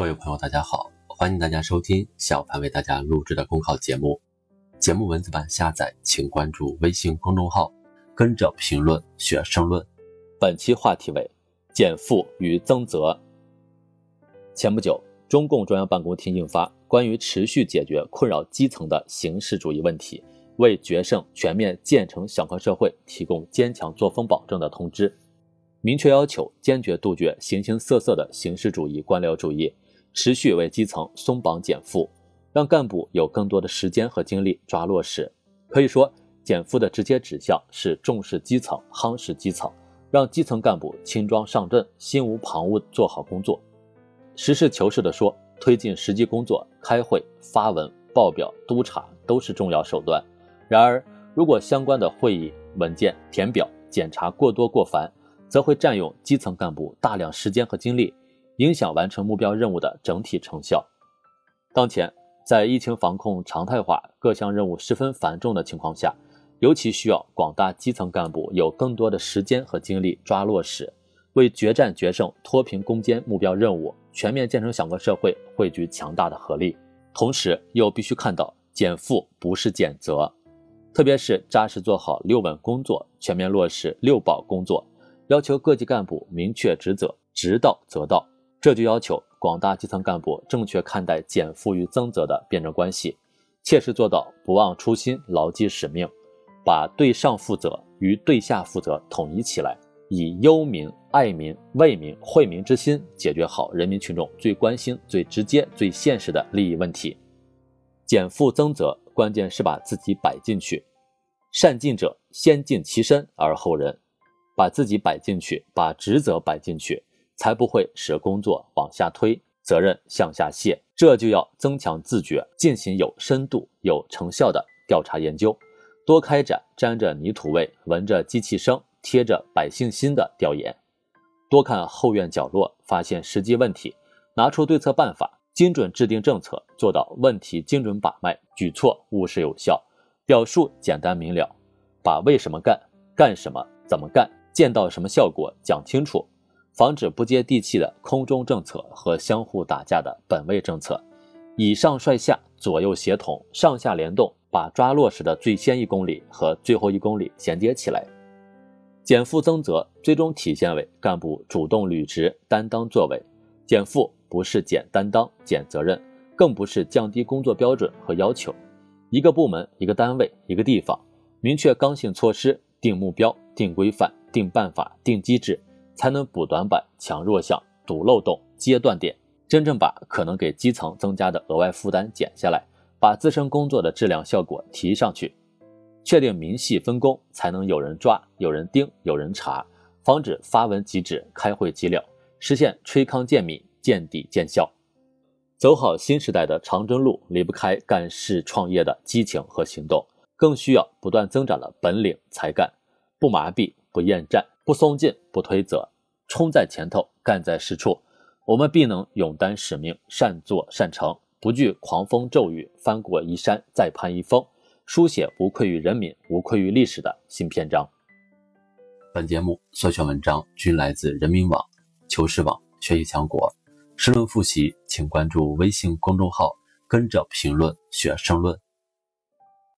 各位朋友，大家好，欢迎大家收听小凡为大家录制的公考节目。节目文字版下载，请关注微信公众号，跟着评论学申论。本期话题为减负与增责。前不久，中共中央办公厅印发《关于持续解决困扰基层的形式主义问题，为决胜全面建成小康社会提供坚强作风保证的通知》。明确要求坚决杜绝形形色色的形式主义、官僚主义，持续为基层松绑减负，让干部有更多的时间和精力抓落实。可以说，减负的直接指向是重视基层、夯实基层，让基层干部轻装上阵、心无旁骛做好工作。实事求是地说，推进实际工作、开会、发文、报表、督查都是重要手段。然而，如果相关的会议文件填表检查过多过繁，则会占用基层干部大量时间和精力，影响完成目标任务的整体成效。当前，在疫情防控常态化、各项任务十分繁重的情况下，尤其需要广大基层干部有更多的时间和精力抓落实，为决战决胜、脱贫攻坚目标任务、全面建成小康社会汇聚强大的合力。同时，又必须看到减负不是减责，特别是扎实做好六稳工作，全面落实六保工作。要求各级干部明确职责，职到责到，这就要求广大基层干部正确看待减负与增责的辩证关系，切实做到不忘初心、牢记使命，把对上负责与对下负责统一起来，以忧民、爱民、为民、惠民之心，解决好人民群众最关心、最直接、最现实的利益问题。减负增责，关键是把自己摆进去。善尽者先尽其身而后人。把自己摆进去，把职责摆进去，才不会使工作往下推，责任向下卸。这就要增强自觉，进行有深度、有成效的调查研究，多开展沾着泥土味、闻着机器声、贴着百姓心的调研，多看后院角落，发现实际问题，拿出对策办法，精准制定政策，做到问题精准把脉，举措务实有效，表述简单明了，把为什么干、干什么、怎么干。见到什么效果讲清楚，防止不接地气的空中政策和相互打架的本位政策，以上率下，左右协同，上下联动，把抓落实的最先一公里和最后一公里衔接起来。减负增责最终体现为干部主动履职、担当作为。减负不是减担当、减责任，更不是降低工作标准和要求。一个部门、一个单位、一个地方，明确刚性措施，定目标、定规范。定办法、定机制，才能补短板、抢弱项、堵漏洞、接断点，真正把可能给基层增加的额外负担减下来，把自身工作的质量效果提上去。确定明细分工，才能有人抓、有人盯、有人查，防止发文即止、开会即了，实现吹糠见米、见底见效。走好新时代的长征路，离不开干事创业的激情和行动，更需要不断增长的本领才干，不麻痹。不厌战，不松劲，不推责，冲在前头，干在实处，我们必能勇担使命，善作善成，不惧狂风骤雨，翻过一山再攀一峰，书写无愧于人民、无愧于历史的新篇章。本节目所选文章均来自人民网、求是网、学习强国。申论复习，请关注微信公众号，跟着评论学申论。